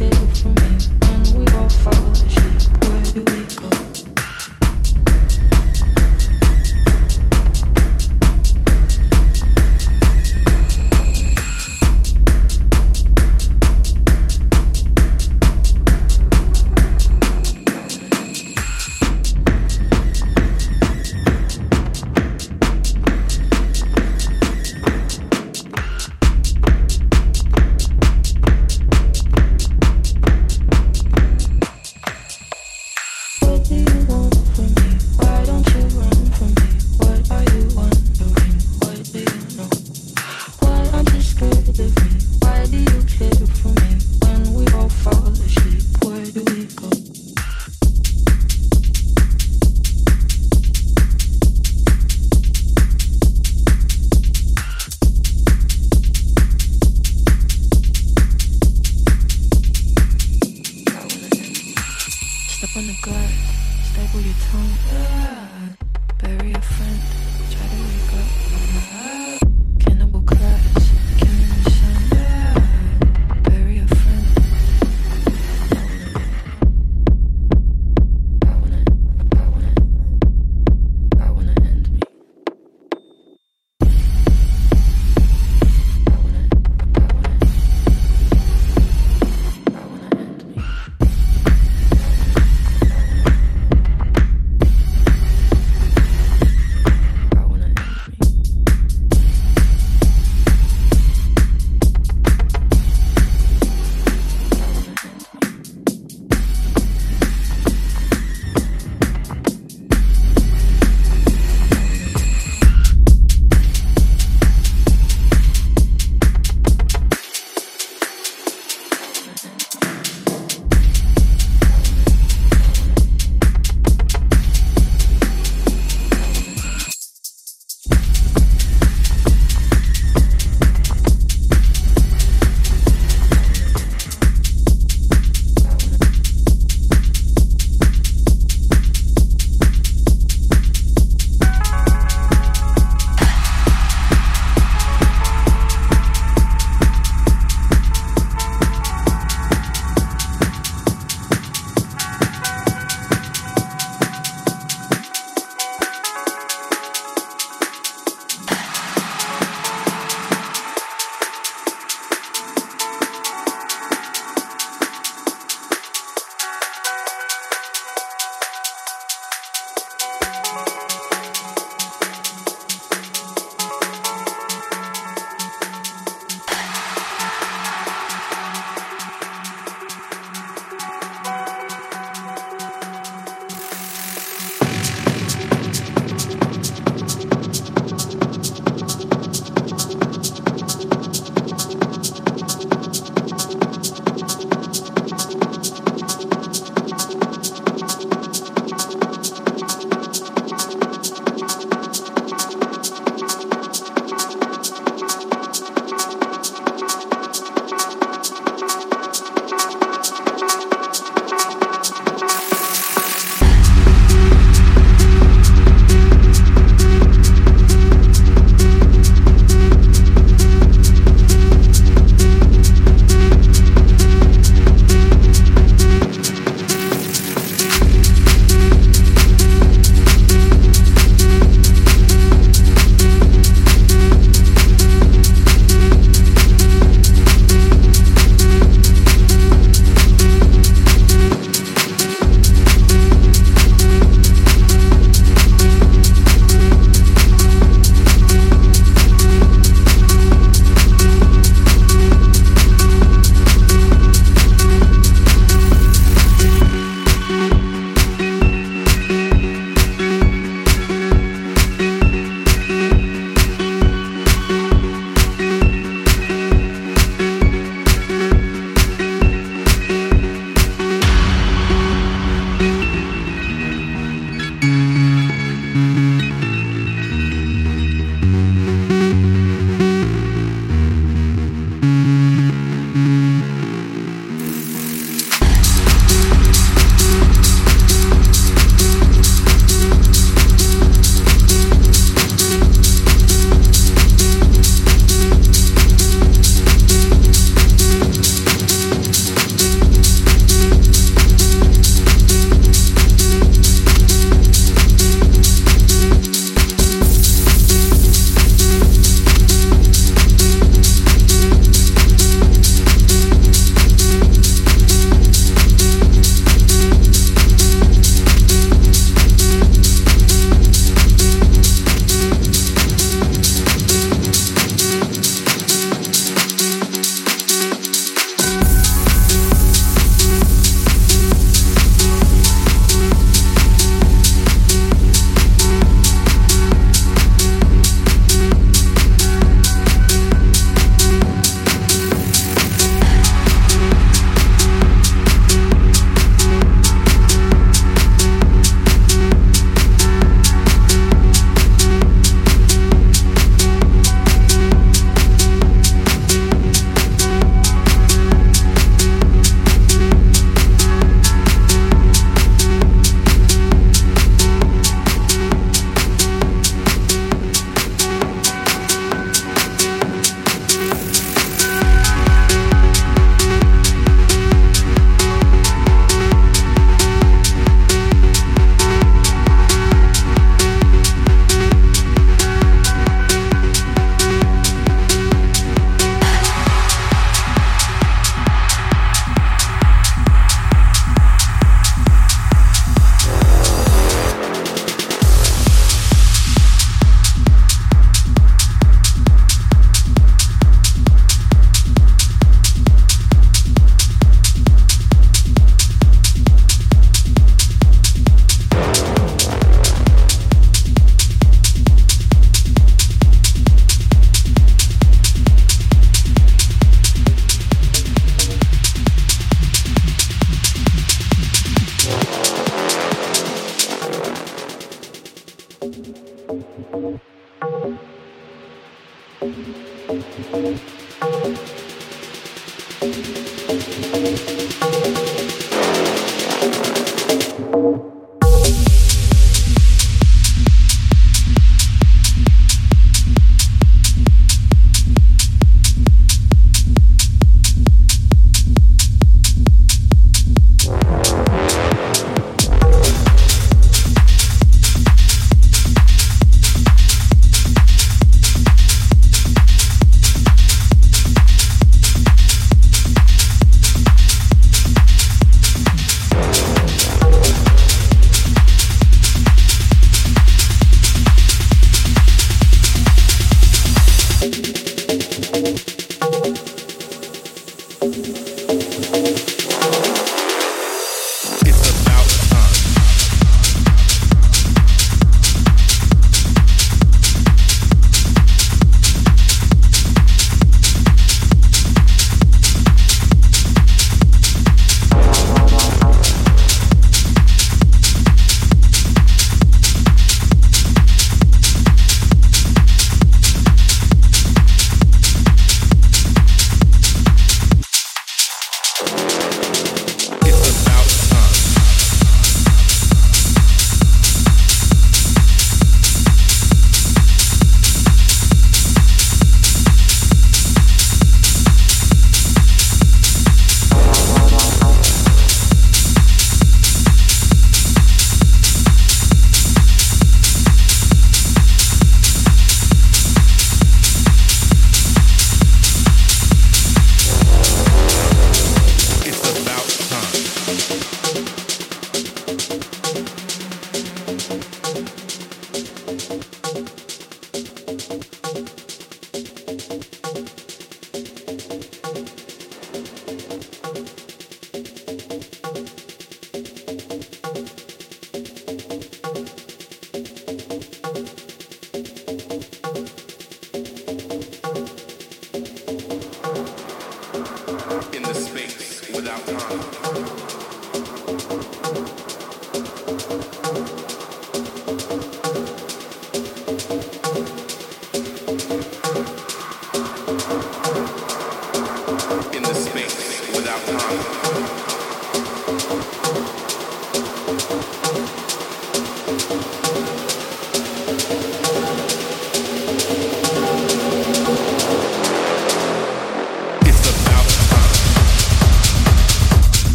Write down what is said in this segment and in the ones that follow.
Take it from me when we all fall asleep? Where do we go?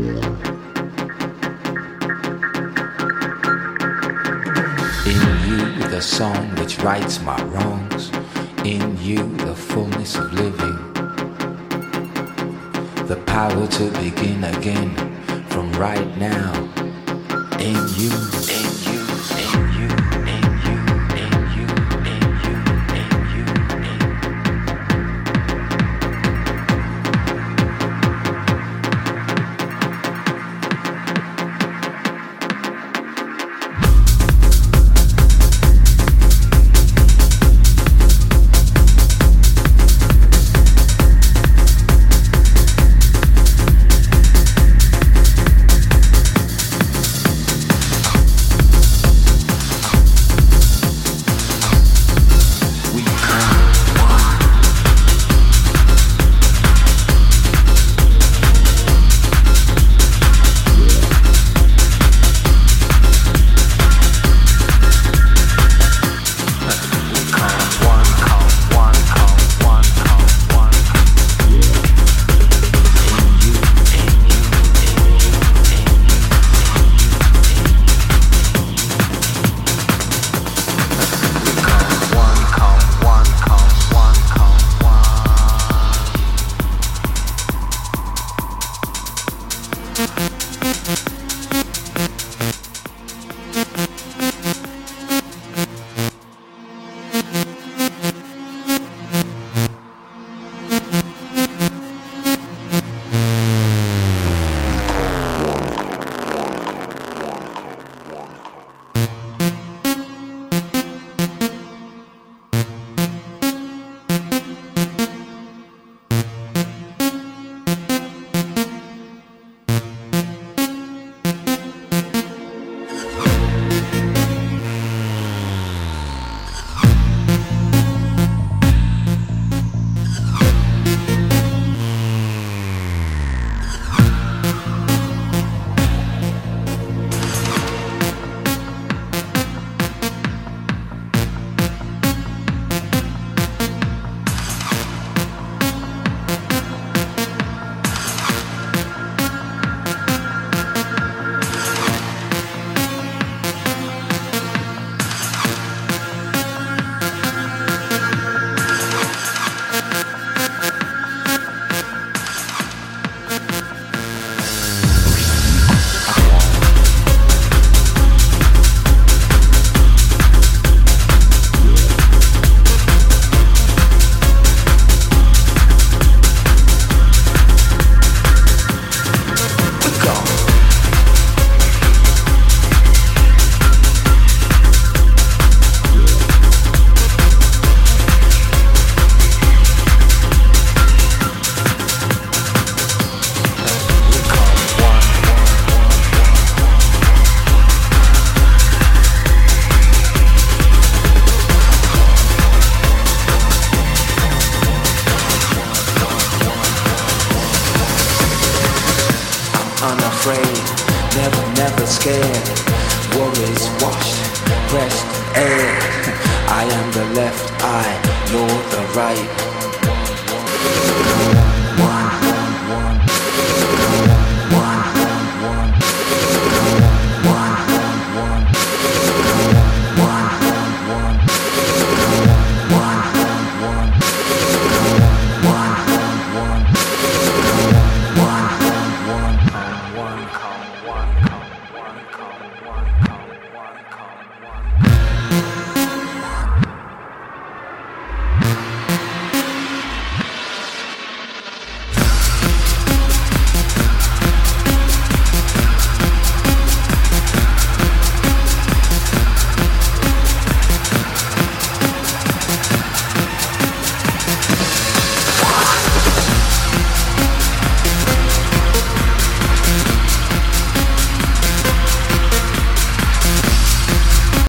In you, the song which rights my wrongs. In you, the fullness of living. The power to begin again from right now. In you,